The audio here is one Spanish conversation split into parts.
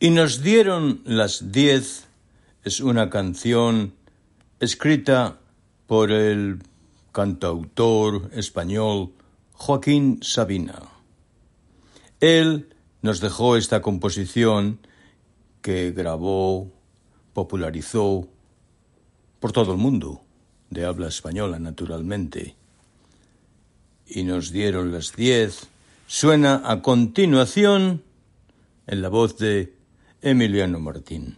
Y nos dieron las diez es una canción escrita por el cantautor español Joaquín Sabina. Él nos dejó esta composición que grabó, popularizó por todo el mundo, de habla española naturalmente. Y nos dieron las diez. Suena a continuación en la voz de Emiliano Martín.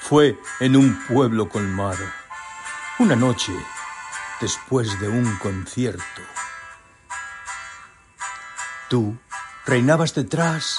Fue en un pueblo colmado, una noche después de un concierto. Tú reinabas detrás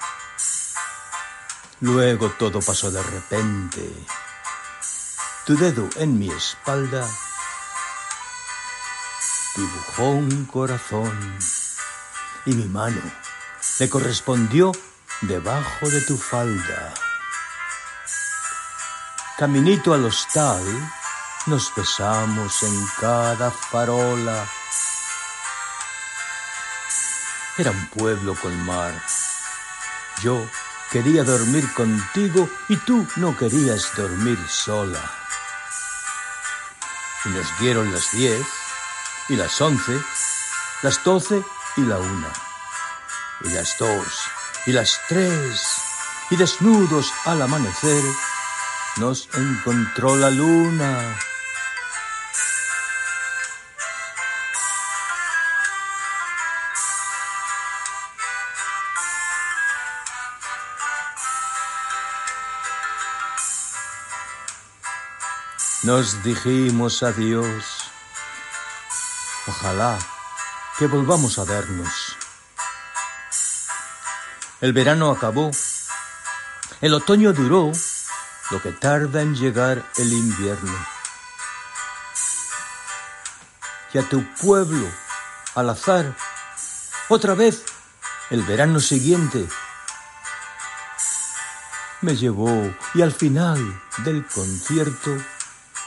Luego todo pasó de repente. Tu dedo en mi espalda dibujó un corazón y mi mano le correspondió debajo de tu falda. Caminito al hostal, nos besamos en cada farola. Era un pueblo con mar. Yo quería dormir contigo y tú no querías dormir sola. Y nos dieron las diez y las once, las doce y la una, y las dos y las tres, y desnudos al amanecer nos encontró la luna. Nos dijimos adiós. Ojalá que volvamos a vernos. El verano acabó. El otoño duró lo que tarda en llegar el invierno. Y a tu pueblo, al azar, otra vez el verano siguiente, me llevó y al final del concierto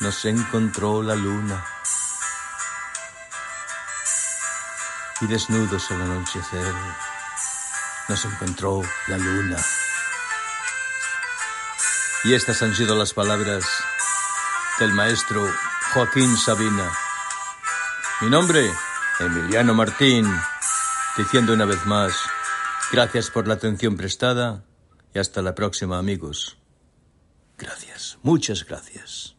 Nos encontró la luna. Y desnudos al anochecer nos encontró la luna. Y estas han sido las palabras del maestro Joaquín Sabina. Mi nombre, Emiliano Martín, diciendo una vez más, gracias por la atención prestada y hasta la próxima amigos. Gracias, muchas gracias.